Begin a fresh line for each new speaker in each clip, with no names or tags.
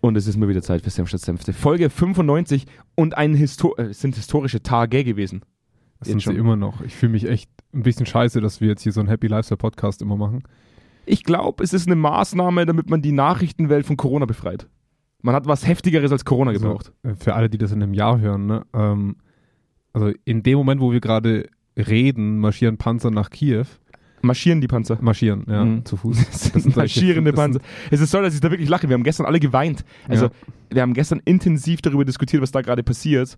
Und es ist mal wieder Zeit für Senf statt Senfte. Folge 95 und ein Histo äh, es sind historische Tage gewesen.
Das
Jetzt
sind
schon.
sie immer noch. Ich fühle mich echt ein bisschen scheiße, dass wir jetzt hier so einen Happy Lifestyle Podcast immer machen.
Ich glaube, es ist eine Maßnahme, damit man die Nachrichtenwelt von Corona befreit. Man hat was Heftigeres als Corona gebraucht.
Also, für alle, die das in einem Jahr hören, ne? Ähm, also in dem Moment, wo wir gerade reden, marschieren Panzer nach Kiew.
Marschieren die Panzer.
Marschieren, ja,
Mhm.
zu Fuß.
Das sind marschierende Panzer. Es ist so, dass ich da wirklich lache. Wir haben gestern alle geweint. Also,
Ja.
wir haben gestern intensiv darüber diskutiert, was da gerade passiert.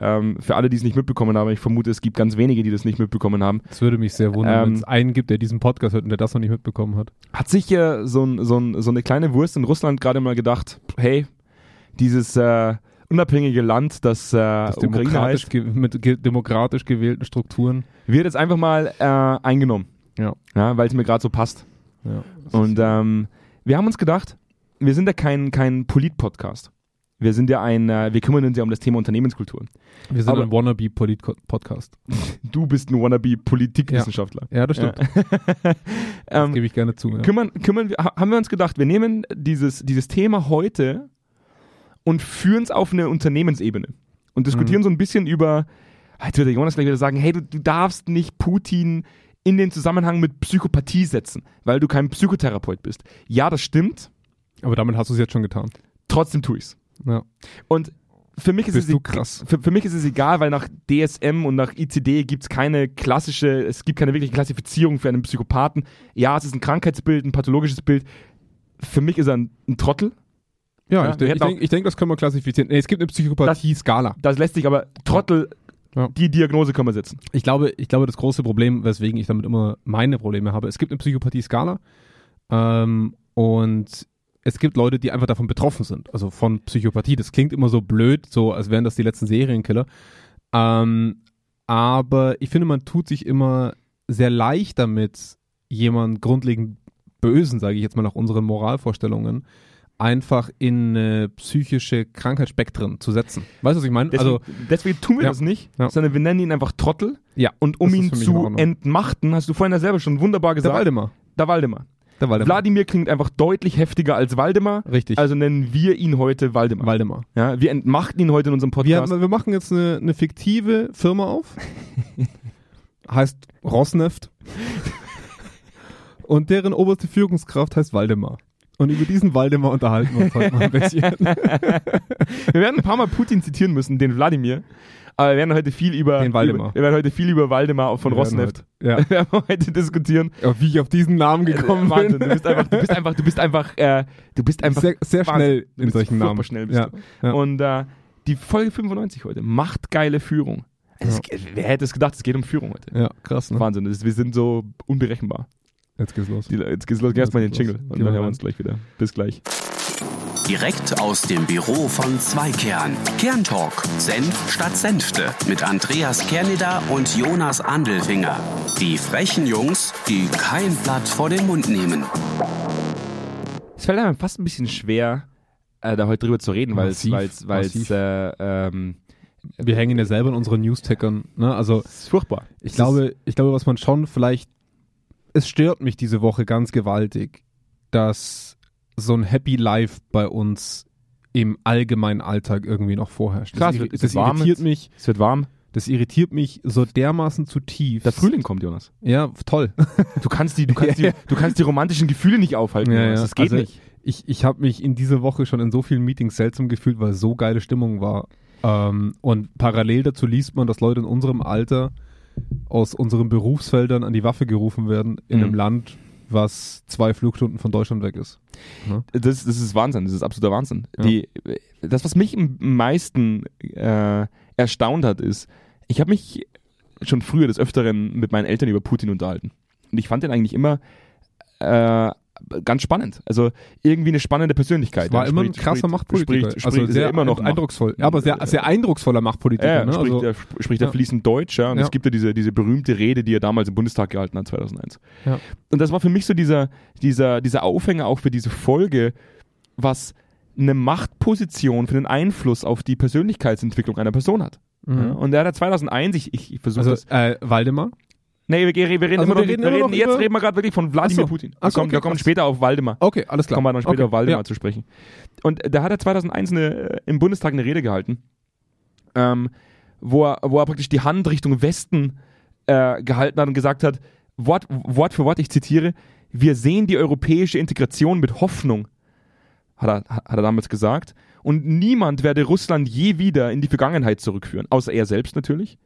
Ähm, für alle, die es nicht mitbekommen haben, ich vermute, es gibt ganz wenige, die das nicht mitbekommen haben.
Es würde mich sehr wundern,
Ähm,
wenn es einen gibt, der diesen Podcast hört und der das noch nicht mitbekommen hat.
Hat sich äh, so, ein, so, ein, so eine kleine Wurst in Russland gerade mal gedacht, hey, dieses äh, unabhängige Land, das, äh,
Das
Ukraine
demokratisch,
heißt,
ge mit ge demokratisch gewählten Strukturen.
wird jetzt einfach mal äh, eingenommen.
Ja.
Ja, weil es mir gerade so passt.
ja.
Und ähm, wir haben uns gedacht, wir sind ja kein, kein Polit-Podcast. Wir sind ja ein, äh, wir kümmern uns ja um das Thema Unternehmenskultur.
wir sind
aber-
ein Wannabe-Polit-Podcast.
Du bist ein Wannabe-Politikwissenschaftler.
Ja, das stimmt.
Ja.
Das
ähm,
gebe ich gerne zu. Ja.
kümmern, kümmern wir, ha- haben wir uns gedacht, wir nehmen dieses, dieses Thema heute und führen es auf eine Unternehmensebene und diskutieren
Mhm.
so ein bisschen über, jetzt wird der Jonas gleich wieder sagen, hey, du, du darfst nicht Putin in den Zusammenhang mit Psychopathie setzen, weil du kein Psychotherapeut bist. Ja, das stimmt,
Aber damit hast du es jetzt schon getan.
trotzdem tue ich's.
Ja.
Und für mich ist
Bist
es
du krass.
Für, für mich ist es egal, weil nach DSM und nach ICD gibt es keine klassische, es gibt keine wirkliche Klassifizierung für einen Psychopathen. Ja, es ist ein Krankheitsbild, ein pathologisches Bild. Für mich ist er ein, ein Trottel.
Ja,
Ja,
ich
wir
denke, ich, denk, ich das können wir klassifizieren. Nee, es gibt eine Psychopathie-Skala.
Das lässt sich aber Trottel,
Ja.
die Diagnose kann man setzen.
Ich glaube, ich glaube, das große Problem, weswegen ich damit immer meine Probleme habe, es gibt eine Psychopathie-Skala ähm, und es gibt Leute, die einfach davon betroffen sind, also von Psychopathie. Das klingt immer so blöd, so als wären das die letzten Serienkiller. Ähm, aber ich finde, man tut sich immer sehr leicht damit, jemand grundlegend Bösen, sage ich jetzt mal nach unseren Moralvorstellungen, einfach in äh, psychische Krankheitsspektren zu setzen. Weißt du, was ich meine?
Deswegen,
Also,
deswegen tun wir
Ja.
das nicht,
Ja.
sondern wir nennen ihn einfach Trottel.
ja,
Und um ihn zu entmachten, hast du vorhin ja selber schon wunderbar
der
gesagt,
Waldemar.
der Waldemar.
Der Waldemar.
Wladimir klingt einfach deutlich heftiger als Waldemar.
Richtig.
Also nennen wir ihn heute Waldemar.
Waldemar.
Ja, wir entmachten ihn heute in unserem
Wir,
Podcast.
wir machen jetzt eine, eine fiktive Firma auf. heißt Rosneft. Und deren oberste Führungskraft heißt Waldemar. Und über diesen Waldemar unterhalten wir uns heute mal ein bisschen.
Wir werden ein paar Mal Putin zitieren müssen, den Wladimir. Aber wir werden heute viel über,
Den Waldemar.
Über, wir werden heute viel über Waldemar von
Wir
Rosneft.
heute- Ja.
Wir werden heute diskutieren.
Ja, Wie ich auf diesen Namen gekommen
Äh, Wahnsinn,
bin.
du bist einfach, du bist einfach, du bist einfach, äh, du bist einfach
sehr, sehr
Wahnsinn.
schnell in solchen Namen.
schnell bist
ja.
du.
Ja.
Und äh, die Folge 95 heute macht geile Führung. Es geht- wer hätte es gedacht, es geht um Führung heute.
ja, krass, ne?
Wahnsinn, das, wir sind so unberechenbar.
Jetzt geht's los.
Die, jetzt geht's los, erstmal den
geht's
Jingle
los.
und dann
wir
hören wir uns gleich wieder. Bis gleich.
Direkt aus dem Büro von Zweikern. Kerntalk. Senf statt Senfte. Mit Andreas Kerneder und Jonas Andelfinger. Die frechen Jungs, die kein Blatt vor den Mund nehmen.
Es fällt einem fast ein bisschen schwer, äh, da heute drüber zu reden, weil es, weil äh, ähm,
Wir hängen ja selber in unseren News-Tackern. Ne? Also
ist furchtbar.
Ich glaube, ich glaube, was man schon vielleicht, es stört mich diese Woche ganz gewaltig, dass so ein Happy Life bei uns im allgemeinen Alltag irgendwie noch vorherrscht.
Klar,
das, das
wird warm
irritiert mich,
es wird warm.
das irritiert mich so dermaßen zutiefst.
Der Frühling kommt, Jonas.
Ja, toll.
Du kannst die, du kannst die, du kannst die romantischen Gefühle nicht aufhalten,
Ja,
Jonas.
ja.
Das geht
Also,
nicht.
Ich, ich habe mich in dieser Woche schon in so vielen Meetings seltsam gefühlt, weil so geile Stimmung war. Ähm, und parallel dazu liest man, dass Leute in unserem Alter aus unseren Berufsfeldern an die Waffe gerufen werden in
Mhm.
einem Land, was zwei Flugstunden von Deutschland weg ist.
Das, das ist Wahnsinn, das ist absoluter Wahnsinn.
Ja.
Die, das, was mich am meisten äh, erstaunt hat, ist, ich habe mich schon früher des Öfteren mit meinen Eltern über Putin unterhalten. Und ich fand den eigentlich immer äh, ganz spannend. Also irgendwie eine spannende Persönlichkeit.
Es war
Er
immer ein
spricht-
krasser
spricht-
Machtpolitiker.
Spricht,
also sehr
er immer noch
eindrucksvoll. Ja, aber sehr, sehr eindrucksvoller Machtpolitiker.
Ja,
ne?
spricht,
also,
er, spricht er
Ja.
fließend Deutsch, ja. Und
Ja.
es gibt ja diese, diese berühmte Rede, die er damals im Bundestag gehalten hat, 2001.
Ja.
Und das war für mich so dieser, dieser, dieser Aufhänger auch für diese Folge, was eine Machtposition für den Einfluss auf die Persönlichkeitsentwicklung einer Person hat.
Mhm.
Ja. Und er hat 2001, ich, ich, ich versuche
also
das,
äh, Waldemar?
Nee, wir, wir reden,
Also
immer
wir
noch,
reden
wir reden
noch
jetzt
über-
reden wir gerade wirklich von Wladimir
so.
Putin.
Ach so,
kommen,
okay,
wir kommen später auf Waldemar.
Okay, alles klar.
Kommen wir dann später
okay.
auf Waldemar
Ja.
zu sprechen. Und da hat er 2001 eine, äh, im Bundestag eine Rede gehalten, ähm, wo, er, wo er praktisch die Hand Richtung Westen äh, gehalten hat und gesagt hat, Wort, Wort für Wort, ich zitiere, wir sehen die europäische Integration mit Hoffnung, hat er, hat er damals gesagt. Und niemand werde Russland je wieder in die Vergangenheit zurückführen, außer er selbst natürlich.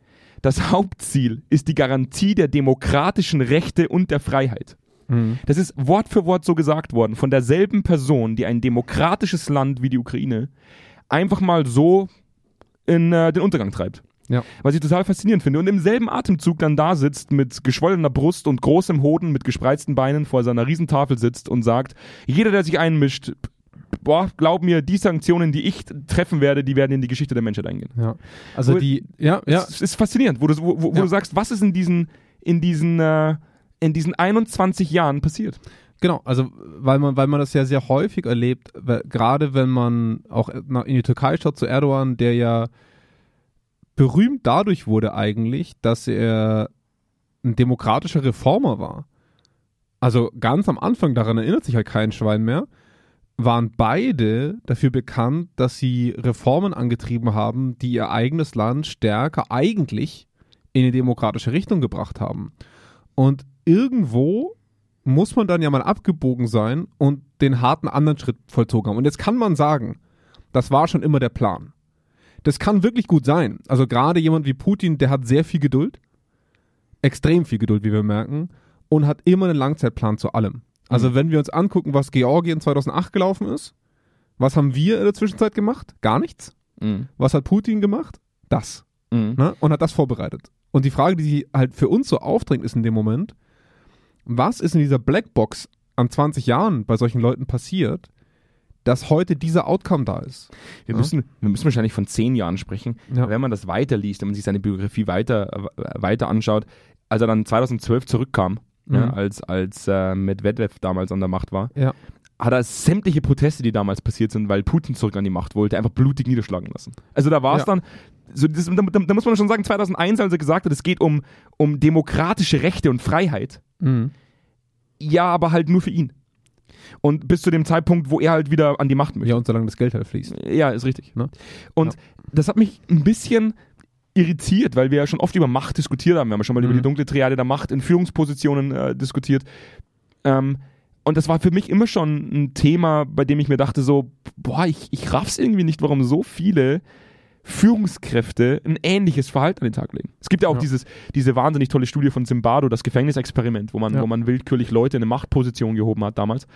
Das Hauptziel ist die Garantie der demokratischen Rechte und der Freiheit.
Mhm.
Das ist Wort für Wort so gesagt worden von derselben Person, die ein demokratisches Land wie die Ukraine einfach mal so in äh, den Untergang treibt.
Ja.
Was ich total faszinierend finde. Und im selben Atemzug dann da sitzt mit geschwollener Brust und großem Hoden mit gespreizten Beinen vor seiner Riesentafel sitzt und sagt, jeder, der sich einmischt, boah, glaub mir, die Sanktionen, die ich treffen werde, die werden in die Geschichte der Menschheit eingehen.
Ja. Also
Wo-
die, ja, ja,
Es ist faszinierend, wo du, wo, wo
Ja.
du sagst, was ist in diesen, in diesen, äh, in diesen 21 Jahren passiert?
Genau, also weil man, weil man das ja sehr häufig erlebt, weil, gerade wenn man auch nach- in die Türkei schaut zu Erdogan, der ja berühmt dadurch wurde eigentlich, dass er ein demokratischer Reformer war. Also ganz am Anfang, daran erinnert sich halt kein Schwein mehr, waren beide dafür bekannt, dass sie Reformen angetrieben haben, die ihr eigenes Land stärker eigentlich in eine demokratische Richtung gebracht haben. Und irgendwo muss man dann ja mal abgebogen sein und den harten anderen Schritt vollzogen haben. Und jetzt kann man sagen, das war schon immer der Plan. Das kann wirklich gut sein. Also gerade jemand wie Putin, der hat sehr viel Geduld, extrem viel Geduld, wie wir merken, und hat immer einen Langzeitplan zu allem. Also wenn wir uns angucken, was Georgien 2008 gelaufen ist, was haben wir in der Zwischenzeit gemacht? Gar nichts.
Mhm.
Was hat Putin gemacht? Das
Mhm.
ne? und hat das vorbereitet. Und die Frage, die sich halt für uns so aufdrängt, ist in dem Moment, was ist in dieser Blackbox an 20 Jahren bei solchen Leuten passiert, dass heute dieser Outcome da ist?
Wir,
Ja.
müssen, wir müssen wahrscheinlich von zehn Jahren sprechen.
Ja.
Wenn man das weiterliest, wenn man sich seine Biografie weiter, äh, weiter anschaut, als er dann 2012 zurückkam, ja,
Mhm.
als, als äh, Medvedev damals an der Macht war,
Ja.
hat er sämtliche Proteste, die damals passiert sind, weil Putin zurück an die Macht wollte, einfach blutig niederschlagen lassen. Also da war es
Ja.
dann, so das, da, da, da muss man schon sagen, 2001, als er gesagt hat, es geht um, um demokratische Rechte und Freiheit,
Mhm.
ja, aber halt nur für ihn. Und bis zu dem Zeitpunkt, wo er halt wieder an die Macht möchte.
Ja, und solange das Geld halt fließt.
Ja, ist richtig.
Ne?
Und
Ja.
das hat mich ein bisschen irritiert, weil wir ja schon oft über Macht diskutiert haben. Wir haben ja schon mal über
Mhm.
die dunkle Triade der Macht in Führungspositionen äh, diskutiert. Ähm, und das war für mich immer schon ein Thema, bei dem ich mir dachte so, boah, ich, ich raff's irgendwie nicht, warum so viele Führungskräfte ein ähnliches Verhalten an den Tag legen. Es gibt ja auch
Ja.
dieses, diese wahnsinnig tolle Studie von Zimbardo, das Gefängnisexperiment, wo man,
Ja.
wo man willkürlich Leute in eine Machtposition gehoben hat damals.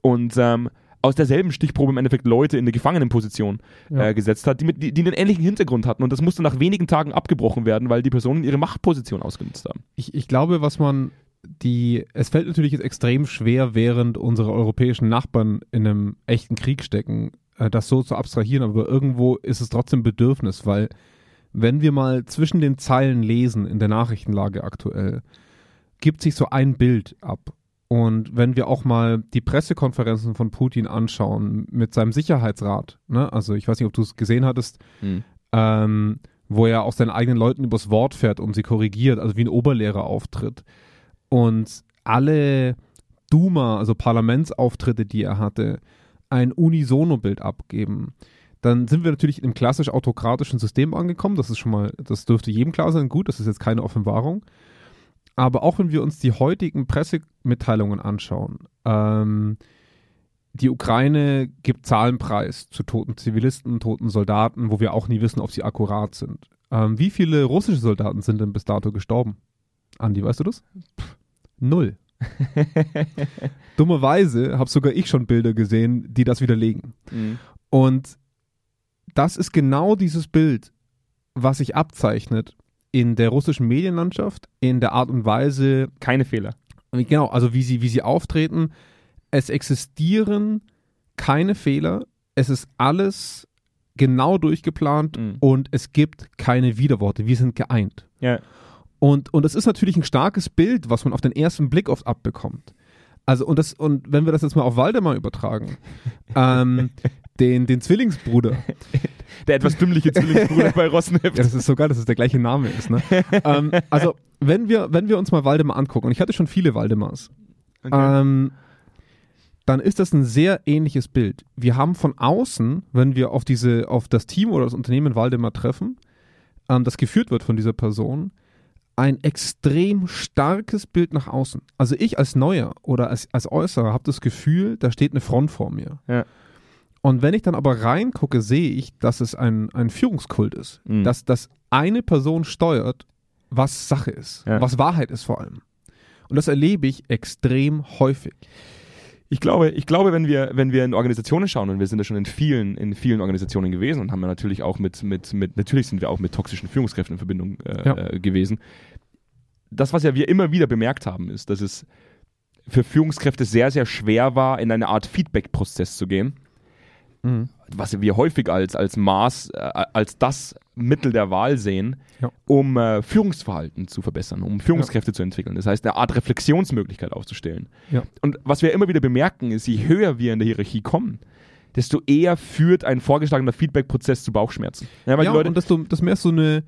Und ähm, aus derselben Stichprobe im Endeffekt Leute in eine Gefangenenposition
Ja.
äh, gesetzt hat, die, mit, die, die einen ähnlichen Hintergrund hatten. Und das musste nach wenigen Tagen abgebrochen werden, weil die Personen ihre Machtposition ausgenutzt haben.
Ich, ich glaube, was man die, es fällt natürlich jetzt extrem schwer, während unsere europäischen Nachbarn in einem echten Krieg stecken, äh, das so zu abstrahieren, aber irgendwo ist es trotzdem Bedürfnis, weil wenn wir mal zwischen den Zeilen lesen in der Nachrichtenlage aktuell, gibt sich so ein Bild ab. Und wenn wir auch mal die Pressekonferenzen von Putin anschauen mit seinem Sicherheitsrat, ne? also ich weiß nicht, ob du es gesehen hattest, ähm, wo er auch seinen eigenen Leuten übers Wort fährt und sie korrigiert, also wie ein Oberlehrer auftritt. Und alle Duma, also Parlamentsauftritte, die er hatte, ein Unisono-Bild abgeben. Dann sind wir natürlich im klassisch autokratischen System angekommen. Das ist schon mal, das dürfte jedem klar sein. Gut, das ist jetzt keine Offenbarung. Aber auch wenn wir uns die heutigen Pressemitteilungen anschauen, ähm, die Ukraine gibt Zahlen preis zu toten Zivilisten, toten Soldaten, wo wir auch nie wissen, ob sie akkurat sind. Ähm, wie viele russische Soldaten sind denn bis dato gestorben? Andi, weißt du das? Pff, null. Dummerweise habe sogar ich schon Bilder gesehen, die das widerlegen. Und das ist genau dieses Bild, was sich abzeichnet in der russischen Medienlandschaft, in der Art und Weise,
Keine Fehler.
Genau, also wie sie, wie sie auftreten. Es existieren keine Fehler. Es ist alles genau durchgeplant
Mhm.
und es gibt keine Widerworte. Wir sind geeint.
Ja.
Und, und das ist natürlich ein starkes Bild, was man auf den ersten Blick oft abbekommt. Also, und das, und wenn wir das jetzt mal auf Waldemar übertragen, ähm, den, den Zwillingsbruder,
der etwas dümmliche Zwillingsbruder bei Rosneft.
Ja, das ist so geil, dass es der gleiche Name ist. Ne? ähm, also, wenn wir, wenn wir uns mal Waldemar angucken, und ich hatte schon viele Waldemars,
Okay.
ähm, dann ist das ein sehr ähnliches Bild. Wir haben von außen, wenn wir auf diese, auf das Team oder das Unternehmen Waldemar treffen, ähm, das geführt wird von dieser Person, ein extrem starkes Bild nach außen. Also ich als Neuer oder als, als Äußerer habe das Gefühl, da steht eine Front vor mir.
Ja.
Und wenn ich dann aber reingucke, sehe ich, dass es ein, ein Führungskult ist.
Mhm.
Dass, dass eine Person steuert, was Sache ist,
Ja.
was Wahrheit ist vor allem. Und das erlebe ich extrem häufig.
Ich glaube, ich glaube, wenn wir, wenn wir in Organisationen schauen, und wir sind ja schon in vielen, in vielen Organisationen gewesen und haben ja natürlich auch mit, mit, mit, natürlich sind wir auch mit toxischen Führungskräften in Verbindung äh,
Ja.
äh, gewesen. Das, was ja wir immer wieder bemerkt haben, ist, dass es für Führungskräfte sehr, sehr schwer war, in eine Art Feedback-Prozess zu gehen, was wir häufig als, als Maß, äh, als das Mittel der Wahl sehen,
Ja.
um äh, Führungsverhalten zu verbessern, um Führungskräfte zu entwickeln. Das heißt, eine Art Reflexionsmöglichkeit aufzustellen.
Ja.
Und was wir immer wieder bemerken, ist, je höher wir in der Hierarchie kommen, desto eher führt ein vorgeschlagener Feedback-Prozess zu Bauchschmerzen. Ja, weil
ja,
die Leute,
und desto, das mehr so eine,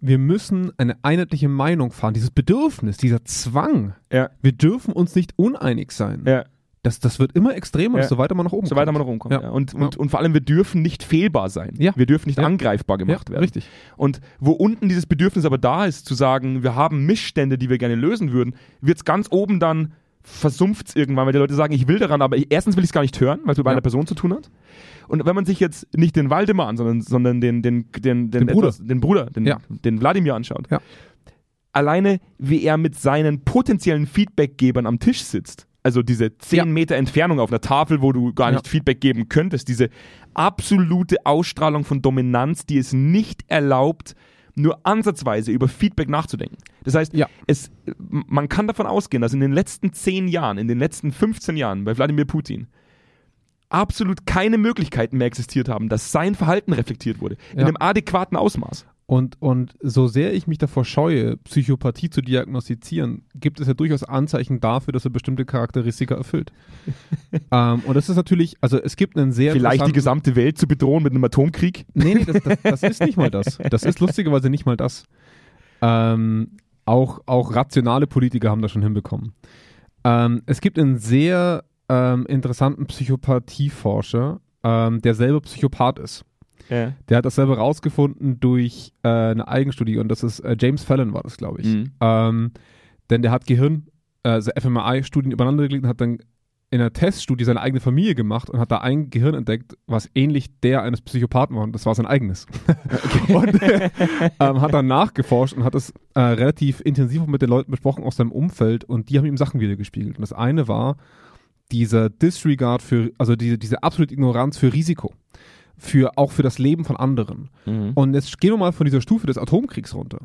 wir müssen eine einheitliche Meinung fahren, dieses Bedürfnis, dieser Zwang.
ja,
Wir dürfen uns nicht uneinig sein.
ja,
Das, das wird immer extremer,
Ja.
desto weiter man nach oben
so weiter man
kommt.
rumkommt. Ja.
Ja.
Und, und, und vor allem, wir dürfen nicht fehlbar sein.
Ja.
Wir dürfen nicht angreifbar gemacht werden.
richtig.
Und wo unten dieses Bedürfnis aber da ist, zu sagen, wir haben Missstände, die wir gerne lösen würden, wird es ganz oben dann versumpft irgendwann, weil die Leute sagen, ich will daran, aber ich, erstens will ich es gar nicht hören, weil es mit
Ja.
einer Person zu tun hat. Und wenn man sich jetzt nicht den Waldemar an, sondern, sondern den, den, den, den,
Den Bruder.
etwas, den Bruder, den,
Ja.
den Wladimir anschaut,
Ja.
alleine wie er mit seinen potenziellen Feedbackgebern am Tisch sitzt, also diese 10
Ja.
Meter Entfernung auf einer Tafel, wo du gar
Ja.
nicht Feedback geben könntest, diese absolute Ausstrahlung von Dominanz, die es nicht erlaubt, nur ansatzweise über Feedback nachzudenken. Das heißt,
Ja.
es, man kann davon ausgehen, dass in den letzten 10 Jahren, in den letzten 15 Jahren bei Wladimir Putin absolut keine Möglichkeiten mehr existiert haben, dass sein Verhalten reflektiert wurde. In
Ja.
einem adäquaten Ausmaß.
Und, und so sehr ich mich davor scheue, Psychopathie zu diagnostizieren, gibt es ja durchaus Anzeichen dafür, dass er bestimmte Charakteristika erfüllt. ähm, und das ist natürlich, also es gibt einen sehr
Vielleicht die gesamte Welt zu bedrohen mit einem Atomkrieg.
Nee, nee, das, das, das ist nicht mal das. Das ist lustigerweise nicht mal das. Ähm, auch, auch rationale Politiker haben das schon hinbekommen. Ähm, es gibt einen sehr ähm, interessanten Psychopathieforscher, ähm, der selber Psychopath ist.
Ja.
Der hat das selber rausgefunden durch äh, eine Eigenstudie und das ist äh, James Fallon war das, glaube ich.
Mhm.
Ähm, denn der hat Gehirn, äh, also fMRI-Studien übereinander gelegt und hat dann in einer Teststudie seine eigene Familie gemacht und hat da ein Gehirn entdeckt, was ähnlich der eines Psychopathen war und das war sein eigenes. und äh, ähm, hat dann nachgeforscht und hat das äh, relativ intensiv mit den Leuten besprochen aus seinem Umfeld und die haben ihm Sachen wiedergespiegelt. Und das eine war dieser Disregard für, also diese, diese absolute Ignoranz für Risiko. Für, auch für das Leben von anderen.
Mhm.
Und jetzt gehen wir mal von dieser Stufe des Atomkriegs runter.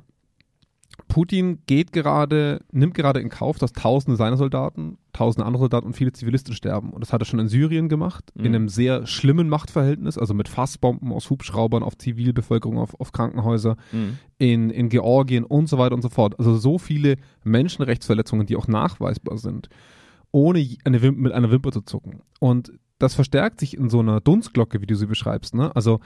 Putin geht gerade, nimmt gerade in Kauf, dass Tausende seiner Soldaten, Tausende andere Soldaten und viele Zivilisten sterben. Und das hat er schon in Syrien gemacht,
Mhm.
in einem sehr schlimmen Machtverhältnis, also mit Fassbomben aus Hubschraubern auf Zivilbevölkerung, auf, auf Krankenhäuser,
Mhm.
in, in Georgien und so weiter und so fort. Also so viele Menschenrechtsverletzungen, die auch nachweisbar sind, ohne eine Wim mit einer Wimper zu zucken. Und das verstärkt sich in so einer Dunstglocke, wie du sie beschreibst. Ne? Also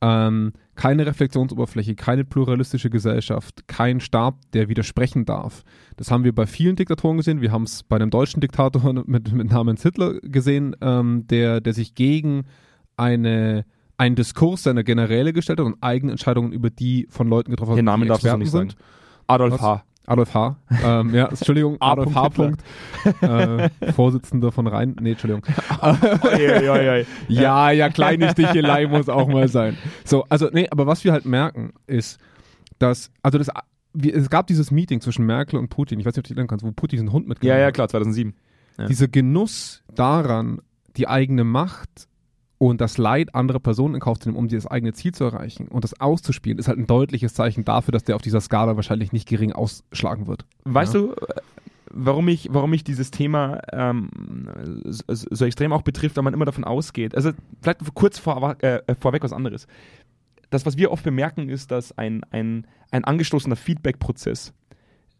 ähm, keine Reflexionsoberfläche, keine pluralistische Gesellschaft, kein Staat, der widersprechen darf. Das haben wir bei vielen Diktatoren gesehen. Wir haben es bei einem deutschen Diktator mit, mit namens Hitler gesehen, ähm, der, der sich gegen eine, einen Diskurs seiner Generäle gestellt hat und eigene Entscheidungen über die von Leuten getroffen hat,
Den Namen darfst du nicht
sind.
sagen. Adolf
Was?
H.
Adolf H. Ähm, ja, Entschuldigung. Adolf H.
Hitler.
äh, Vorsitzender von Rhein. Nee, Entschuldigung.
Oi, oi, oi.
Ja, ja, kleine Stichelei muss auch mal sein. So, also, nee, aber was wir halt merken, ist, dass, also das, wir, es gab dieses Meeting zwischen Merkel und Putin, ich weiß nicht, ob du dich erinnern kannst, wo Putin diesen Hund
Ja,
mitgenommen
ja,
hat.
klar, 2007. Ja.
Dieser Genuss daran, die eigene Macht und das Leid anderer Personen in Kauf zu nehmen, um das eigene Ziel zu erreichen und das auszuspielen, ist halt ein deutliches Zeichen dafür, dass der auf dieser Skala wahrscheinlich nicht gering ausschlagen wird.
Weißt
Ja.
du, warum ich, warum mich dieses Thema ähm, so, so extrem auch betrifft, weil man immer davon ausgeht. Also vielleicht kurz vor, äh, vorweg was anderes. Das, was wir oft bemerken, ist, dass ein, ein, ein angestoßener Feedback-Prozess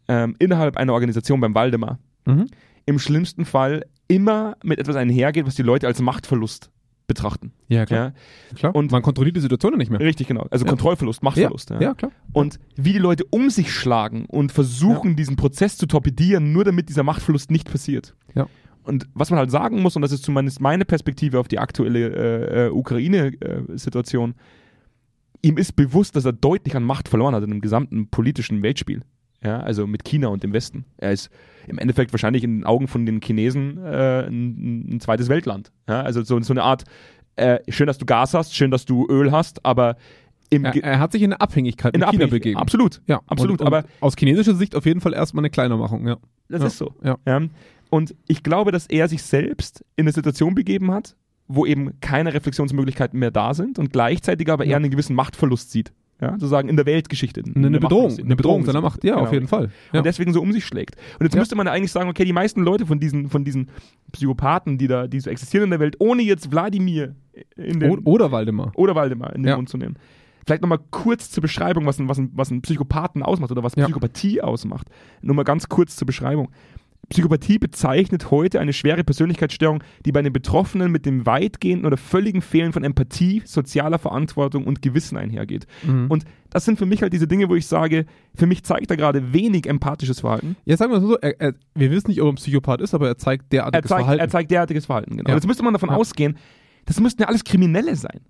ähm, innerhalb einer Organisation beim Waldemar
Mhm.
im schlimmsten Fall immer mit etwas einhergeht, was die Leute als Machtverlust betrachten.
Ja, klar.
Ja?
klar.
Und-
man kontrolliert die Situation nicht mehr.
Richtig, genau. Also
Ja.
Kontrollverlust, Machtverlust.
ja, klar.
Und wie die Leute um sich schlagen und versuchen, diesen Prozess zu torpedieren, nur damit dieser Machtverlust nicht passiert.
Ja.
Und was man halt sagen muss, und das ist zumindest meine Perspektive auf die aktuelle äh, äh, Ukraine-Situation, ihm ist bewusst, dass er deutlich an Macht verloren hat in dem gesamten politischen Weltspiel. Ja, also mit China und dem Westen. Er ist im Endeffekt wahrscheinlich in den Augen von den Chinesen äh, ein, ein zweites Weltland. Ja, also so, so eine Art, äh, schön, dass du Gas hast, schön, dass du Öl hast, aber
Er, er hat sich in eine Abhängigkeit
in
mit China
Abhängigkeit-
begeben.
Absolut.
Ja,
absolut.
Und,
aber
und aus chinesischer Sicht auf jeden Fall erstmal eine Kleinermachung, ja.
Das
Ja,
ist so.
ja.
Und ich glaube, dass er sich selbst in eine Situation begeben hat, wo eben keine Reflexionsmöglichkeiten mehr da sind und gleichzeitig aber
Ja.
er einen gewissen Machtverlust sieht. Ja, sozusagen in der Weltgeschichte.
Eine, eine Bedrohung, eine Bedrohung seiner. Macht, ja,
Genau.
auf jeden Fall. Ja.
Und deswegen so um sich schlägt. Und jetzt
Ja.
müsste man ja eigentlich sagen, okay, die meisten Leute von diesen, von diesen Psychopathen, die da, die so existieren in der Welt, ohne jetzt Wladimir in den,
Oder Waldemar.
oder Waldemar in den
Ja.
Mund zu nehmen. Vielleicht nochmal kurz zur Beschreibung, was ein, was, ein, was ein Psychopathen ausmacht oder was. Psychopathie ausmacht. Nur mal ganz kurz zur Beschreibung. Psychopathie bezeichnet heute eine schwere Persönlichkeitsstörung, die bei den Betroffenen mit dem weitgehenden oder völligen Fehlen von Empathie, sozialer Verantwortung und Gewissen einhergeht.
Mhm.
Und das sind für mich halt diese Dinge, wo ich sage, für mich zeigt er gerade wenig empathisches Verhalten.
Ja, sagen wir es mal so, er, er, wir wissen nicht, ob er ein Psychopath ist, aber er zeigt
Er
derartiges
zeigt,
Verhalten.
er zeigt derartiges Verhalten, genau.
Ja.
Jetzt müsste man davon
Ja.
ausgehen, das müssten ja alles Kriminelle sein.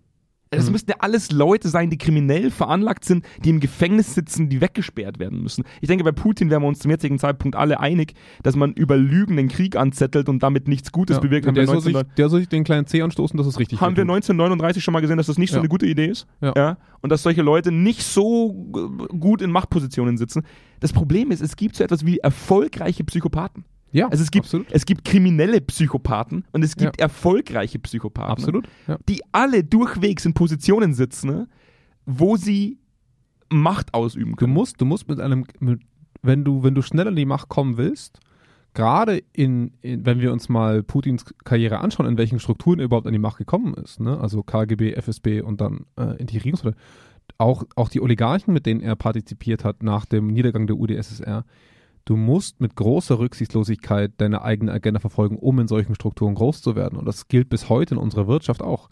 Das
Mhm.
müssten ja alles Leute sein, die kriminell veranlagt sind, die im Gefängnis sitzen, die weggesperrt werden müssen. Ich denke, bei Putin wären wir uns zum jetzigen Zeitpunkt alle einig, dass man über Lügen den Krieg anzettelt und damit nichts Gutes
ja.
bewirkt. Haben
der,
wir,
soll sich,
19,
der soll sich den kleinen C anstoßen, das ist richtig.
haben wir
tut.
1939 schon mal gesehen, dass das nicht so
Ja.
eine gute Idee ist.
Ja.
Und dass solche Leute nicht so g- gut in Machtpositionen sitzen. Das Problem ist, es gibt so etwas wie erfolgreiche Psychopathen.
Ja,
Also es gibt,
absolut.
es gibt kriminelle Psychopathen und es gibt
Ja.
erfolgreiche Psychopathen.
Absolut. Ja.
Die alle durchwegs in Positionen sitzen, wo sie Macht ausüben
Du
können.
musst, du musst mit einem, mit, wenn du, wenn du schnell an die Macht kommen willst, gerade in, in, wenn wir uns mal Putins Karriere anschauen, in welchen Strukturen er überhaupt an die Macht gekommen ist, ne? also KGB, FSB und dann äh, Integrierungsmittel, auch, auch die Oligarchen, mit denen er partizipiert hat nach dem Niedergang der UdSSR, du musst mit großer Rücksichtslosigkeit deine eigene Agenda verfolgen, um in solchen Strukturen groß zu werden. Und das gilt bis heute in unserer Wirtschaft auch.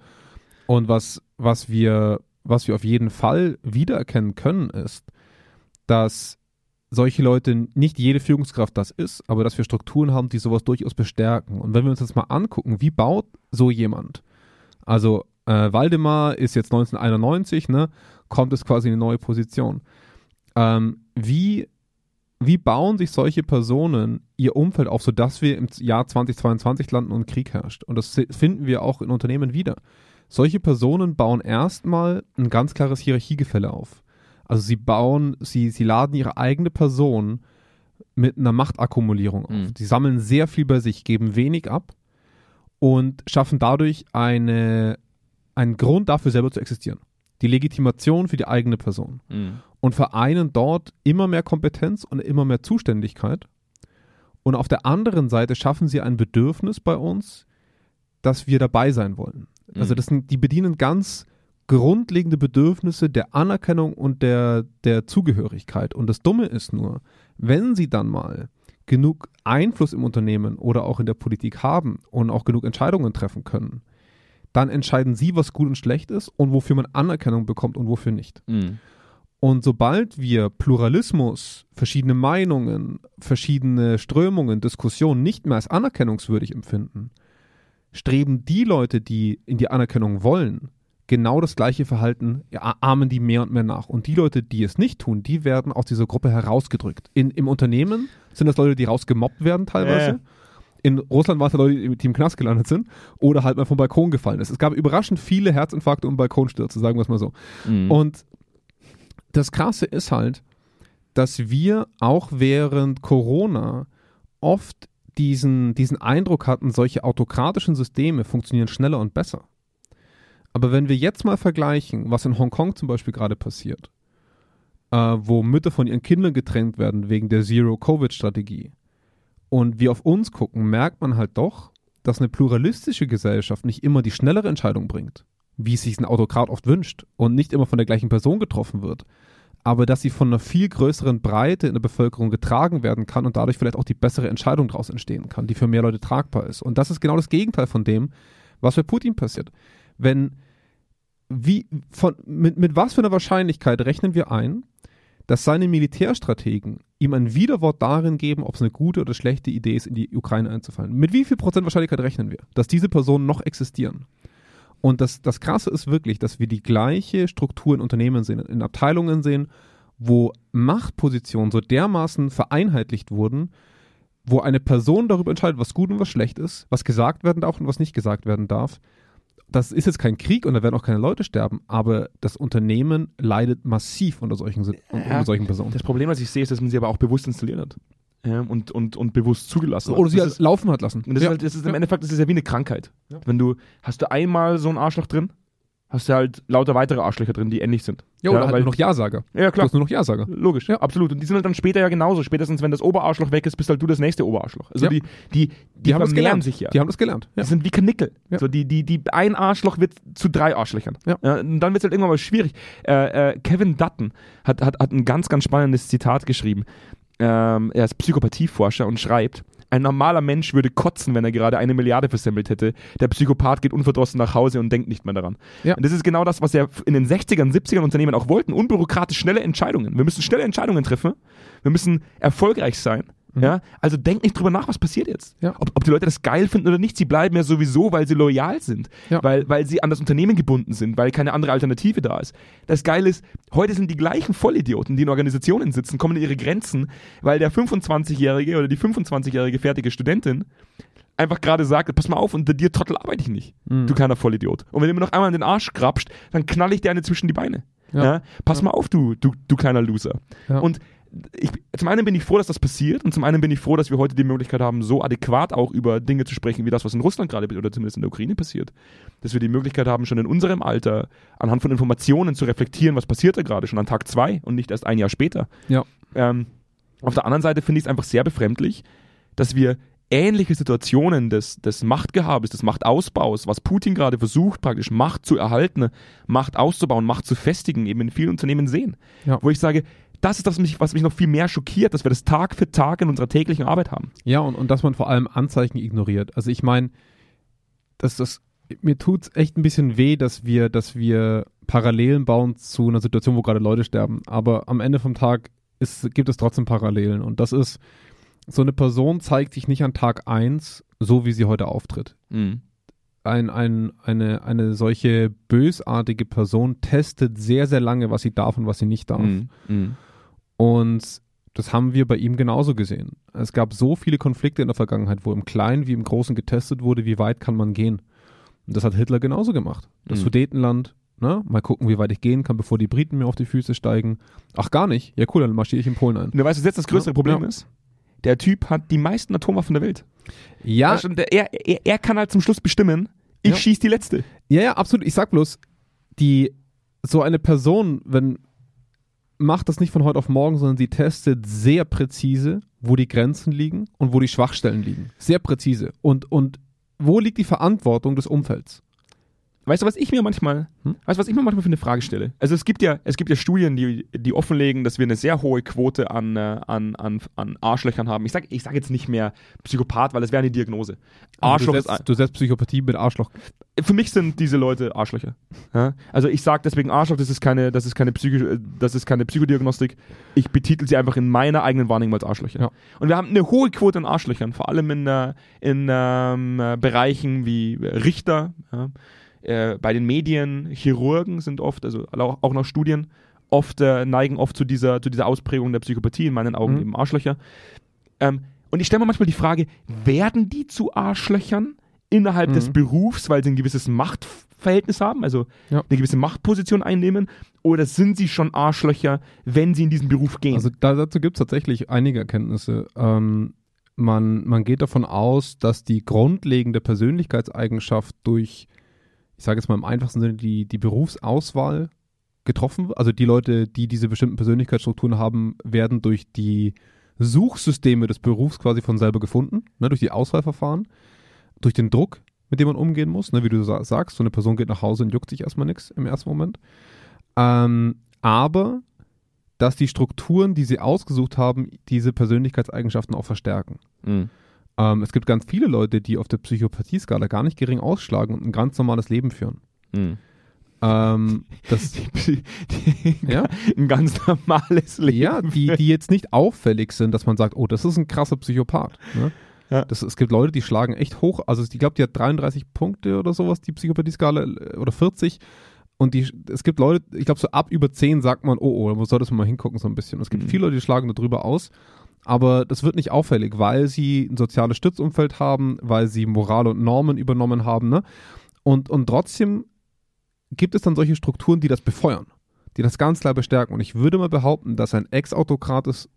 Und was, was wir, was wir auf jeden Fall wiedererkennen können, ist, dass solche Leute nicht jede Führungskraft das ist, aber dass wir Strukturen haben, die sowas durchaus bestärken. Und wenn wir uns das mal angucken, wie baut so jemand? Also äh, Waldemar ist jetzt 1991, ne, kommt es quasi in eine neue Position. Ähm, wie, wie bauen sich solche Personen ihr Umfeld auf, sodass wir im Jahr 2022 landen und Krieg herrscht? Und das finden wir auch in Unternehmen wieder. Solche Personen bauen erstmal ein ganz klares Hierarchiegefälle auf. Also sie bauen, sie, sie laden ihre eigene Person mit einer Machtakkumulierung auf.
Mhm.
Sie sammeln sehr viel bei sich, geben wenig ab und schaffen dadurch eine, einen Grund dafür, selber zu existieren. Die Legitimation für die eigene Person.
Mhm.
Und vereinen dort immer mehr Kompetenz und immer mehr Zuständigkeit. Und auf der anderen Seite schaffen sie ein Bedürfnis bei uns, dass wir dabei sein wollen. Also
Mhm.
das sind, die bedienen ganz grundlegende Bedürfnisse der Anerkennung und der, der Zugehörigkeit. Und das Dumme ist nur, wenn sie dann mal genug Einfluss im Unternehmen oder auch in der Politik haben und auch genug Entscheidungen treffen können, dann entscheiden sie, was gut und schlecht ist und wofür man Anerkennung bekommt und wofür nicht.
Mhm.
Und sobald wir Pluralismus, verschiedene Meinungen, verschiedene Strömungen, Diskussionen nicht mehr als anerkennungswürdig empfinden, streben die Leute, die in die Anerkennung wollen, genau das gleiche Verhalten, ja, ahmen die mehr und mehr nach. Und die Leute, die es nicht tun, die werden aus dieser Gruppe herausgedrückt. In, Im Unternehmen sind das Leute, die rausgemobbt werden teilweise.
Ja.
In Russland waren es ja Leute, die im Knast gelandet sind oder halt mal vom Balkon gefallen ist. Es gab überraschend viele Herzinfarkte und Balkonstürze, sagen wir es mal so.
Mhm.
Und das Krasse ist halt, dass wir auch während Corona oft diesen, diesen Eindruck hatten, solche autokratischen Systeme funktionieren schneller und besser. Aber wenn wir jetzt mal vergleichen, was in Hongkong zum Beispiel gerade passiert, äh, wo Mütter von ihren Kindern getrennt werden wegen der Zero-Covid-Strategie, und wir auf uns gucken, merkt man halt doch, dass eine pluralistische Gesellschaft nicht immer die schnellere Entscheidung bringt, wie es sich ein Autokrat oft wünscht und nicht immer von der gleichen Person getroffen wird, aber dass sie von einer viel größeren Breite in der Bevölkerung getragen werden kann und dadurch vielleicht auch die bessere Entscheidung daraus entstehen kann, die für mehr Leute tragbar ist. Und das ist genau das Gegenteil von dem, was bei Putin passiert. Wenn, wie, von, mit, mit was für einer Wahrscheinlichkeit rechnen wir ein, dass seine Militärstrategen ihm ein Widerwort darin geben, ob es eine gute oder schlechte Idee ist, in die Ukraine einzufallen. Mit wie viel Prozent Wahrscheinlichkeit rechnen wir, dass diese Personen noch existieren? Und das, das Krasse ist wirklich, dass wir die gleiche Struktur in Unternehmen sehen, in Abteilungen sehen, wo Machtpositionen so dermaßen vereinheitlicht wurden, wo eine Person darüber entscheidet, was gut und was schlecht ist, was gesagt werden darf und was nicht gesagt werden darf. Das ist jetzt kein Krieg und da werden auch keine Leute sterben, aber das Unternehmen leidet massiv unter solchen, unter solchen Personen.
Das Problem, was ich sehe, ist, dass man sie aber auch bewusst installiert hat. Ja, und, und, und bewusst zugelassen hat.
Oder sie
Das
halt
ist,
laufen hat lassen.
und das,
Ja.
ist halt, das ist im
Ja.
Endeffekt das ist ja wie eine Krankheit.
Ja.
Wenn du, hast du einmal so ein Arschloch drin, hast du halt lauter weitere Arschlöcher drin, die ähnlich sind.
ja, oder halt
weil,
nur noch Ja-Sager.
ja,
Du
klar.
hast nur noch Ja-Sager.
Logisch, ja, absolut. Und die sind halt dann später ja genauso. Spätestens, wenn das Oberarschloch weg ist, bist halt du das nächste Oberarschloch. Also
Ja.
die, die, die,
haben das gelernt.
sich ja.
Die haben das gelernt. Ja.
Die sind wie Kanickel.
Ja.
So die, die, die, ein Arschloch wird zu drei Arschlöchern.
Ja.
und dann wird es halt irgendwann mal schwierig. Äh, äh, Kevin Dutton hat, hat, hat ein ganz, ganz spannendes Zitat geschrieben. Ähm, er ist Psychopathieforscher und schreibt, ein normaler Mensch würde kotzen, wenn er gerade eine Milliarde versemmelt hätte. Der Psychopath geht unverdrossen nach Hause und denkt nicht mehr daran.
Ja.
Und das ist genau das, was ja in den 60ern, 70ern Unternehmen auch wollten. Unbürokratisch schnelle Entscheidungen. Wir müssen schnelle Entscheidungen treffen. Wir müssen erfolgreich sein. Ja? Also denk nicht drüber nach, was passiert jetzt.
Mhm. Ja.
Ob, ob die Leute das geil finden oder nicht, sie bleiben ja sowieso, weil sie loyal sind.
Ja.
Weil, weil sie an das Unternehmen gebunden sind, weil keine andere Alternative da ist. Das Geile ist, heute sind die gleichen Vollidioten, die in Organisationen sitzen, kommen in ihre Grenzen, weil der 25-jährige oder die 25-jährige fertige Studentin einfach gerade sagt, pass mal auf, unter dir Trottel arbeite ich nicht,
Mhm.
du kleiner Vollidiot. Und wenn du mir noch einmal in den Arsch grapscht, dann knall ich dir eine zwischen die Beine.
Ja.
Ja. Pass mal auf, du, du, du kleiner Loser.
Ja.
Und ich, zum einen bin ich froh, dass das passiert und zum anderen bin ich froh, dass wir heute die Möglichkeit haben, so adäquat auch über Dinge zu sprechen, wie das, was in Russland gerade oder zumindest in der Ukraine passiert. Dass wir die Möglichkeit haben, schon in unserem Alter anhand von Informationen zu reflektieren, was passiert da gerade, schon an Tag zwei und nicht erst ein Jahr später.
Ja.
Ähm, auf der anderen Seite finde ich es einfach sehr befremdlich, dass wir ähnliche Situationen des, des Machtgehabes, des Machtausbaus, was Putin gerade versucht, praktisch Macht zu erhalten, Macht auszubauen, Macht zu festigen, eben in vielen Unternehmen sehen.
Ja.
Wo ich sage, das ist das, was mich, was mich noch viel mehr schockiert, dass wir das Tag für Tag in unserer täglichen Arbeit haben.
Ja, und, und dass man vor allem Anzeichen ignoriert. Also ich meine, dass das, mir tut echt ein bisschen weh, dass wir, dass wir Parallelen bauen zu einer Situation, wo gerade Leute sterben. Aber am Ende vom Tag ist, gibt es trotzdem Parallelen. Und das ist, so eine Person zeigt sich nicht an Tag 1 so, wie sie heute auftritt. Ein, ein, eine, eine solche bösartige Person testet sehr, sehr lange, was sie darf und was sie nicht darf.
Mhm.
Und das haben wir bei ihm genauso gesehen. Es gab so viele Konflikte in der Vergangenheit, wo im Kleinen wie im Großen getestet wurde, wie weit kann man gehen. Und das hat Hitler genauso gemacht. Das
Mhm.
Sudetenland, ne? mal gucken, wie weit ich gehen kann, bevor die Briten mir auf die Füße steigen. Ach, gar nicht. Ja, cool, dann marschiere ich in Polen ein.
Du weißt, was jetzt das größere
Ja.
Problem
Ja.
ist? Der Typ hat die meisten Atomwaffen der Welt.
Ja,
Weißt du, der, er, er, er kann halt zum Schluss bestimmen, ich
Ja.
schieß die letzte.
Ja, ja, absolut. Ich sag bloß, die, so eine Person, wenn, macht das nicht von heute auf morgen, sondern sie testet sehr präzise, wo die Grenzen liegen und wo die Schwachstellen liegen. Sehr präzise. Und, und wo liegt die Verantwortung des Umfelds?
Weißt du, was ich mir manchmal,
Hm?
weißt du, was ich mir manchmal für eine Frage stelle? Also es gibt ja, es gibt ja Studien, die, die offenlegen, dass wir eine sehr hohe Quote an, äh, an, an, an Arschlöchern haben. Ich sage ich sag jetzt nicht mehr Psychopath, weil das wäre eine Diagnose. Arschloch
du
ist
setzt, du setzt Psychopathie mit Arschloch.
für mich sind diese Leute Arschlöcher. Ja? Also ich sage deswegen Arschloch, das ist keine, das ist keine, Psycho, äh, das ist keine Psychodiagnostik. Ich betitel sie einfach in meiner eigenen Wahrnehmung als Arschlöcher.
Ja.
Und wir haben eine hohe Quote an Arschlöchern, vor allem in, äh, in ähm, äh, Bereichen wie Richter, ja? Äh, bei den Medien, Chirurgen sind oft, also auch, nach Studien, oft äh, neigen oft zu dieser, zu dieser Ausprägung der Psychopathie, in meinen Augen
Mhm.
eben Arschlöcher. Ähm, und ich stelle mir manchmal die Frage, werden die zu Arschlöchern innerhalb
Mhm.
des Berufs, weil sie ein gewisses Machtverhältnis haben, also
Ja.
eine gewisse Machtposition einnehmen, oder sind sie schon Arschlöcher, wenn sie in diesen Beruf gehen?
Also da, dazu gibt es tatsächlich einige Erkenntnisse. Ähm, man, man geht davon aus, dass die grundlegende Persönlichkeitseigenschaft durch, ich sage jetzt mal im einfachsten Sinne, die, die Berufsauswahl getroffen. Also die Leute, die diese bestimmten Persönlichkeitsstrukturen haben, werden durch die Suchsysteme des Berufs quasi von selber gefunden, ne, durch die Auswahlverfahren, durch den Druck, mit dem man umgehen muss, ne, wie du sa sagst, so eine Person geht nach Hause und juckt sich erstmal nichts im ersten Moment. Ähm, aber dass die Strukturen, die sie ausgesucht haben, diese Persönlichkeitseigenschaften auch verstärken.
Mhm.
Ähm, es gibt ganz viele Leute, die auf der Psychopathie-Skala gar nicht gering ausschlagen und ein ganz normales Leben führen.
Mhm.
Ähm, das,
Die, die,
Ja.
Ein ganz normales Leben.
ja, die, die jetzt nicht auffällig sind, dass man sagt, oh, das ist ein krasser Psychopath. Ne?
Ja.
Das, es gibt Leute, die schlagen echt hoch. Also ich glaube, die hat 33 Punkte oder sowas, die Psychopathie-Skala, äh, oder 40. Und die, es gibt Leute, ich glaube, so ab über 10 sagt man, oh, oh, da solltest man mal hingucken so ein bisschen. Es gibt
Mhm.
viele Leute, die schlagen darüber aus. Aber das wird nicht auffällig, weil sie ein soziales Stützumfeld haben, weil sie Moral und Normen übernommen haben. Ne? Und, und trotzdem gibt es dann solche Strukturen, die das befeuern, die das ganz klar bestärken. Und ich würde mal behaupten, dass ein ex-autokratisches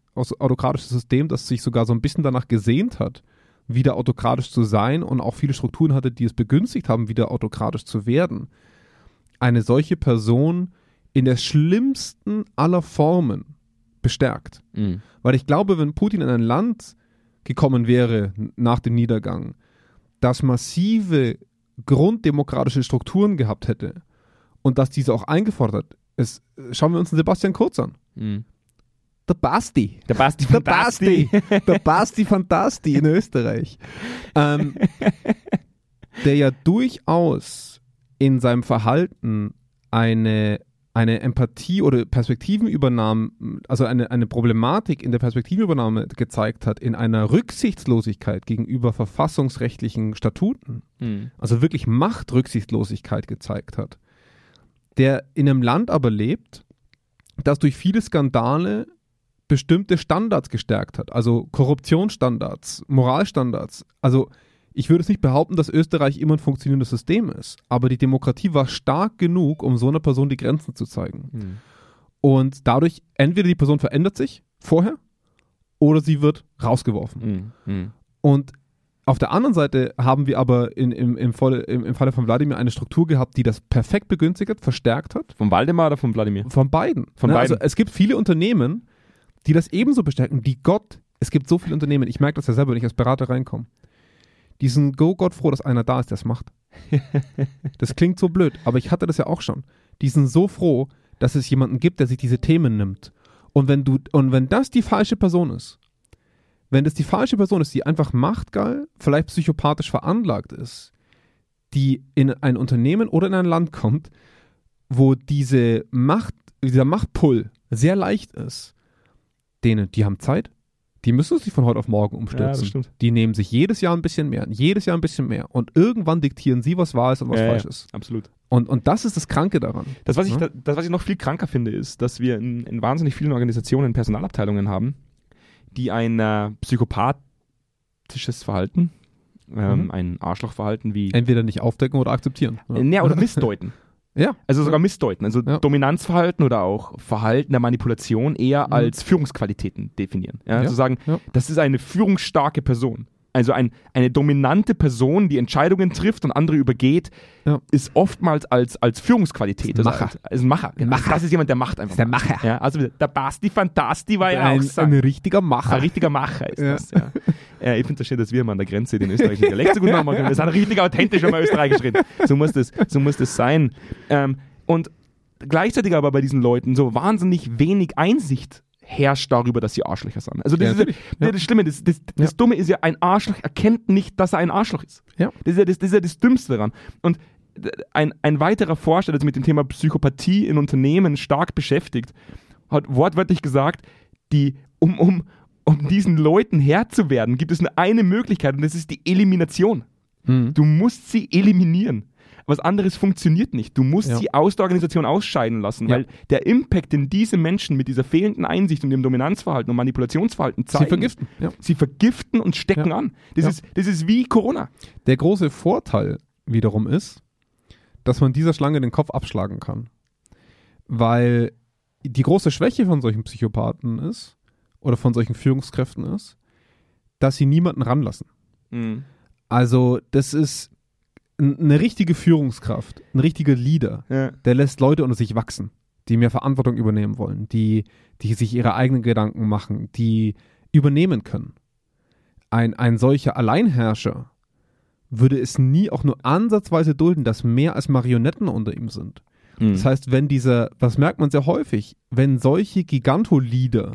System, das sich sogar so ein bisschen danach gesehnt hat, wieder autokratisch zu sein und auch viele Strukturen hatte, die es begünstigt haben, wieder autokratisch zu werden, eine solche Person in der schlimmsten aller Formen bestärkt.
Mhm.
Weil ich glaube, wenn Putin in ein Land gekommen wäre nach dem Niedergang, das massive grunddemokratische Strukturen gehabt hätte und dass diese auch eingefordert es, schauen wir uns den Sebastian Kurz an.
Mhm.
Der Basti.
Der Basti
Der Basti. Der Basti Fantasti in Österreich. Ähm, der ja durchaus in seinem Verhalten eine, eine Empathie oder Perspektivenübernahme, also eine, eine Problematik in der Perspektivenübernahme gezeigt hat, in einer Rücksichtslosigkeit gegenüber verfassungsrechtlichen Statuten,
Mhm.
also wirklich Machtrücksichtslosigkeit gezeigt hat, der in einem Land aber lebt, das durch viele Skandale bestimmte Standards gestärkt hat, also Korruptionsstandards, Moralstandards. Also ich würde es nicht behaupten, dass Österreich immer ein funktionierendes System ist, aber die Demokratie war stark genug, um so einer Person die Grenzen zu zeigen.
Mhm.
Und dadurch entweder die Person verändert sich vorher oder sie wird rausgeworfen.
Mhm.
Und auf der anderen Seite haben wir aber in, im, im, Falle, im, im Falle von Wladimir eine Struktur gehabt, die das perfekt begünstigt hat, verstärkt hat.
Von Waldemar oder von Wladimir?
Von beiden.
Von
ne?
beiden.
Also es gibt viele Unternehmen, die das ebenso bestärken, die Gott, es gibt so viele Unternehmen, ich merke das ja selber, wenn ich als Berater reinkomme, die sind go Gott froh, dass einer da ist, der es macht. das klingt so blöd, aber ich hatte das ja auch schon. Die sind so froh, dass es jemanden gibt, der sich diese Themen nimmt. Und wenn du, und wenn das die falsche Person ist, wenn das die falsche Person ist, die einfach machtgeil, vielleicht psychopathisch veranlagt ist, die in ein Unternehmen oder in ein Land kommt, wo diese Macht, dieser Machtpull sehr leicht ist, denen, die haben Zeit, die müssen sich von heute auf morgen
Ja,
umstürzen.
stimmt.
die nehmen sich jedes Jahr ein bisschen mehr, jedes Jahr ein bisschen mehr und irgendwann diktieren sie, was wahr ist und was
Ja,
falsch
ja.
ist.
Absolut.
Und, und das ist das Kranke daran.
Das was, ich,
Ja.
das, was ich noch viel kranker finde, ist, dass wir in, in wahnsinnig vielen Organisationen Personalabteilungen haben, die ein äh, psychopathisches Verhalten, ähm,
Mhm.
ein Arschlochverhalten wie
Entweder nicht aufdecken oder akzeptieren.
äh, ja, oder missdeuten.
Ja.
Also sogar missdeuten. Also
Ja.
Dominanzverhalten oder auch Verhalten der Manipulation eher
Mhm.
als Führungsqualitäten definieren. Ja,
Ja.
Zu sagen, das ist eine führungsstarke Person. Also ein, eine dominante Person, die Entscheidungen trifft und andere übergeht, ist oftmals als, als Führungsqualität. Also
Macher.
Als, als Macher. genau.
Macher.
Das ist jemand, der macht einfach.
Ist der. Macher.
Ja, also der Basti Fantasti war ja auch
ein,
so.
ein richtiger Macher.
Ein richtiger Macher ist das, ja. ja ich finde das schön, dass wir immer an der Grenze den österreichischen Dialekt so gut machen können. Wir sind richtig authentisch, wenn wir Österreichisch reden. So muss das, so muss das sein. Ähm, und gleichzeitig aber bei diesen Leuten so wahnsinnig wenig Einsicht herrscht darüber, dass sie Arschlöcher sind. Also das,
Ja,
ist ja, das,
Ja.
das Schlimme, das, das, das. Dumme ist ja, ein Arschloch erkennt nicht, dass er ein Arschloch ist.
Ja.
Das ist ja das, das, ist ja das Dümmste daran. Und ein, ein weiterer Forscher, der sich mit dem Thema Psychopathie in Unternehmen stark beschäftigt, hat wortwörtlich gesagt, die, um, um, um diesen Leuten Herr zu werden, gibt es nur eine Möglichkeit und das ist die Elimination.
Mhm.
Du musst sie eliminieren. Was anderes funktioniert nicht. Du musst
Ja.
sie aus der Organisation ausscheiden lassen,
Ja.
weil der Impact, den diese Menschen mit dieser fehlenden Einsicht und dem Dominanzverhalten und Manipulationsverhalten zeigen,
Sie vergiften. Ja.
sie vergiften und stecken an. Das, ist, das ist wie Corona.
Der große Vorteil wiederum ist, dass man dieser Schlange den Kopf abschlagen kann. Weil die große Schwäche von solchen Psychopathen ist, oder von solchen Führungskräften ist, dass sie niemanden ranlassen. Also, das ist eine richtige Führungskraft, ein richtiger Leader,
Ja.
der lässt Leute unter sich wachsen, die mehr Verantwortung übernehmen wollen, die, die sich ihre eigenen Gedanken machen, die übernehmen können. Ein, ein solcher Alleinherrscher würde es nie auch nur ansatzweise dulden, dass mehr als Marionetten unter ihm sind.
Mhm.
Das heißt, wenn dieser, was merkt man sehr häufig, wenn solche Gigantolieder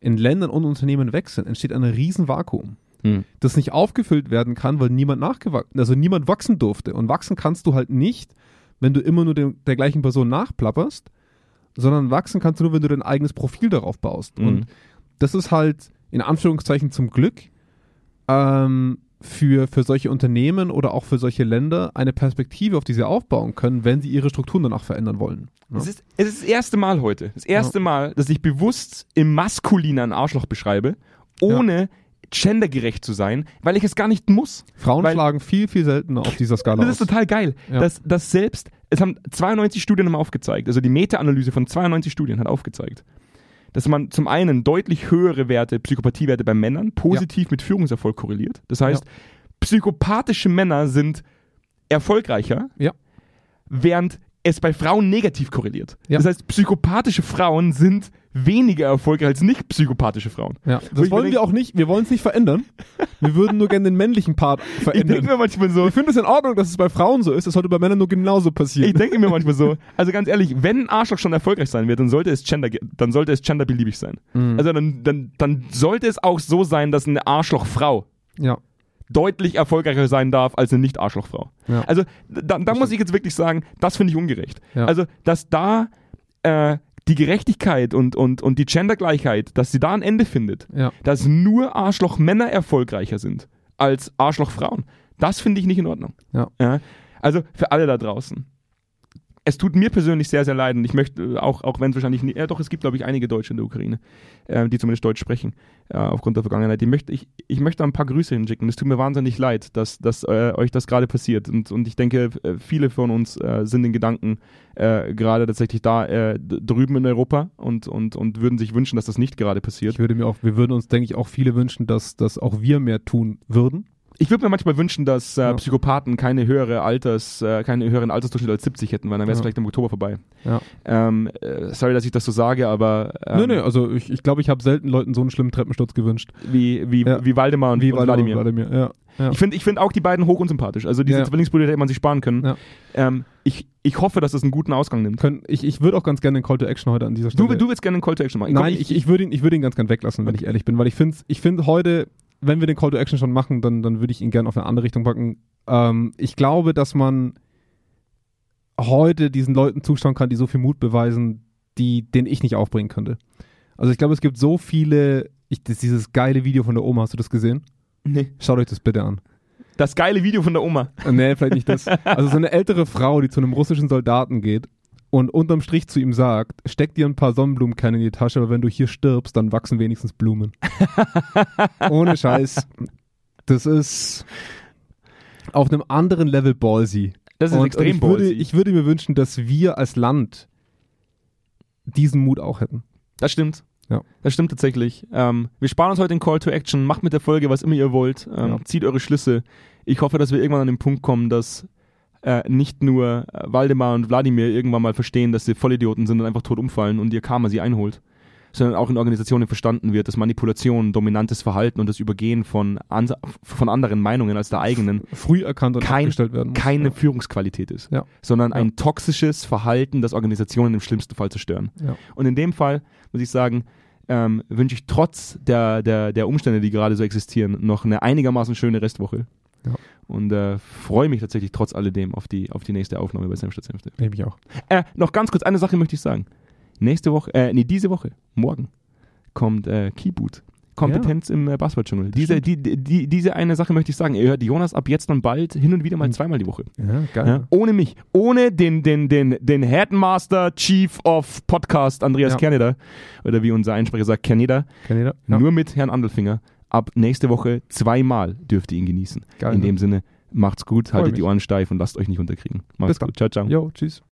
in Ländern und Unternehmen sind, entsteht ein Riesenvakuum.
Hm.
das nicht aufgefüllt werden kann, weil niemand nachgewachsen, also niemand wachsen durfte. Und wachsen kannst du halt nicht, wenn du immer nur dem, der gleichen Person nachplapperst, sondern wachsen kannst du nur, wenn du dein eigenes Profil darauf baust.
Mhm.
Und das ist halt in Anführungszeichen zum Glück ähm, für, für solche Unternehmen oder auch für solche Länder eine Perspektive, auf die sie aufbauen können, wenn sie ihre Strukturen danach verändern wollen. Ja.
Es, ist, es ist das erste Mal heute, das erste Mal, dass ich bewusst im Maskulinen ein Arschloch beschreibe, ohne gendergerecht zu sein, weil ich es gar nicht muss.
Frauen
weil-
schlagen viel, viel seltener auf dieser Skala
Das ist
aus.
total geil,
Ja.
dass, dass selbst, es haben 92 Studien haben aufgezeigt, also die Meta-Analyse von 92 Studien hat aufgezeigt, dass man zum einen deutlich höhere Werte, Psychopathiewerte bei Männern positiv mit Führungserfolg korreliert. Das heißt, psychopathische Männer sind erfolgreicher,
Ja.
während es bei Frauen negativ korreliert.
Ja.
Das heißt, psychopathische Frauen sind weniger erfolgreich als nicht psychopathische Frauen.
Ja, das wollen
denk-
wir auch nicht. Wir wollen es nicht verändern. Wir würden nur gerne den männlichen Part
Ich denke
verändern.
mir manchmal so,
Ich finde es in Ordnung, dass es bei Frauen so ist. Es sollte bei Männern nur genauso passieren.
Ich denke mir manchmal so, also ganz ehrlich, wenn ein Arschloch schon erfolgreich sein wird, dann sollte es gender, dann sollte es genderbeliebig sein.
Mhm.
Also dann, dann, dann sollte es auch so sein, dass eine Arschlochfrau
ja.
Deutlich erfolgreicher sein darf als eine Nicht-Arschlochfrau.
Ja.
Also da, da muss ich jetzt wirklich sagen, das finde ich ungerecht.
Ja.
Also, dass da äh, die Gerechtigkeit und, und, und die Gendergleichheit, dass sie da ein Ende findet,
Ja.
dass nur Arschlochmänner erfolgreicher sind als Arschlochfrauen. Das finde ich nicht in Ordnung. Also für alle da draußen. Es tut mir persönlich sehr, sehr leid ich möchte äh, auch, auch wenn es wahrscheinlich nicht, ja doch, es gibt glaube ich einige Deutsche in der Ukraine, äh, die zumindest Deutsch sprechen, äh, aufgrund der Vergangenheit. Die möchte, ich, ich möchte ein paar Grüße hinschicken. Es tut mir wahnsinnig leid, dass, dass äh, euch das gerade passiert und, und ich denke, äh, viele von uns äh, sind in Gedanken gerade tatsächlich da drüben in Europa und, und, und würden sich wünschen, dass das nicht gerade passiert.
Ich würde mir auch, wir würden uns, denke ich, auch viele wünschen, dass, dass auch wir mehr tun würden.
Ich würde mir manchmal wünschen, dass äh,
Ja.
Psychopathen keine höhere Alters, äh, keine höheren Altersdurchschnitt als 70 hätten, weil dann wäre es
Ja.
vielleicht im Oktober vorbei.
Ja.
Ähm, äh, sorry, dass ich das so sage, aber ähm,
Nö, nö, also ich, ich glaube, ich habe selten Leuten so einen schlimmen Treppensturz gewünscht.
wie, wie, wie Waldemar und,
Wie
und
Wladimir.
Vladimir.
Wladimir. Ja.
Ich finde ich find auch die beiden hoch unsympathisch. Also diese
Ja.
Zwillingsbrüder hätte man sich sparen können. Ähm, ich, ich hoffe, dass das einen guten Ausgang nimmt.
Können, ich ich würde auch ganz gerne den Call to Action heute an dieser Stelle.
Du, du willst gerne einen Call to Action machen.
Nein,
Komm,
ich, ich würde ihn, ich würde ihn ganz gern weglassen, wenn ich ehrlich bin, weil ich finde, ich finde heute, wenn wir den Call to Action schon machen, dann, dann würde ich ihn gerne auf eine andere Richtung packen. Ähm, ich glaube, dass man heute diesen Leuten zuschauen kann, die so viel Mut beweisen, die, den ich nicht aufbringen könnte. Also ich glaube, es gibt so viele, ich, das, dieses geile Video von der Oma, hast du das gesehen?
nee.
Schaut euch das bitte an.
Das geile Video von der Oma.
Äh, Nee, vielleicht nicht das. Also so eine ältere Frau, die zu einem russischen Soldaten geht und unterm Strich zu ihm sagt, steck dir ein paar Sonnenblumenkerne in die Tasche, aber wenn du hier stirbst, dann wachsen wenigstens Blumen. Ohne Scheiß. Das ist auf einem anderen Level ballsy.
Das ist
Und-
extrem
und ich würde,
ballsy.
ich würde mir wünschen, dass wir als Land diesen Mut auch hätten.
Das stimmt.
Ja.
Das stimmt tatsächlich. Ähm, wir sparen uns heute den Call to Action. Macht mit der Folge, was immer ihr wollt. Ähm,
Ja.
Zieht eure Schlüsse. Ich hoffe, dass wir irgendwann an den Punkt kommen, dass äh, nicht nur äh, Waldemar und Wladimir irgendwann mal verstehen, dass sie Vollidioten sind und einfach tot umfallen und ihr Karma sie einholt. Sondern auch in Organisationen verstanden wird, dass Manipulation, dominantes Verhalten und das Übergehen von, ans- von anderen Meinungen als der eigenen
Früh erkannt und
Kein-
werden muss.
keine
Ja.
Führungsqualität ist,
Ja.
sondern
Ja.
ein toxisches Verhalten, das Organisationen im schlimmsten Fall zerstören. Und in dem Fall, muss ich sagen, ähm, wünsche ich trotz der, der, der Umstände, die gerade so existieren, noch eine einigermaßen schöne Restwoche.
Ja.
Und äh, freue mich tatsächlich trotz alledem auf die, auf die nächste Aufnahme bei Senf statt Senfte.
Ich mich auch.
Äh, noch ganz kurz, eine Sache möchte ich sagen. Nächste Woche, äh, nee, diese Woche, morgen, kommt äh, Keyboot. Kompetenz im äh, Basketball-Dschungel. Diese, die, die, diese eine Sache möchte ich sagen. Ihr hört Jonas ab jetzt dann bald hin und wieder mal
Mhm.
zweimal die Woche.
Ja, geil.
Ja, ohne mich. Ohne den, den, den, den Headmaster Chief of Podcast Andreas
Ja.
Kerneder. Oder wie unser Einsprecher sagt, Kerneder.
Ja.
Nur mit Herrn Andelfinger. Ab nächste Woche zweimal dürft ihr ihn genießen.
Geil,
In
ne?
dem Sinne, macht's gut, haltet die. Ohren steif und lasst euch nicht unterkriegen. Macht's
Bis dann.
gut. Ciao, ciao.
Jo, tschüss.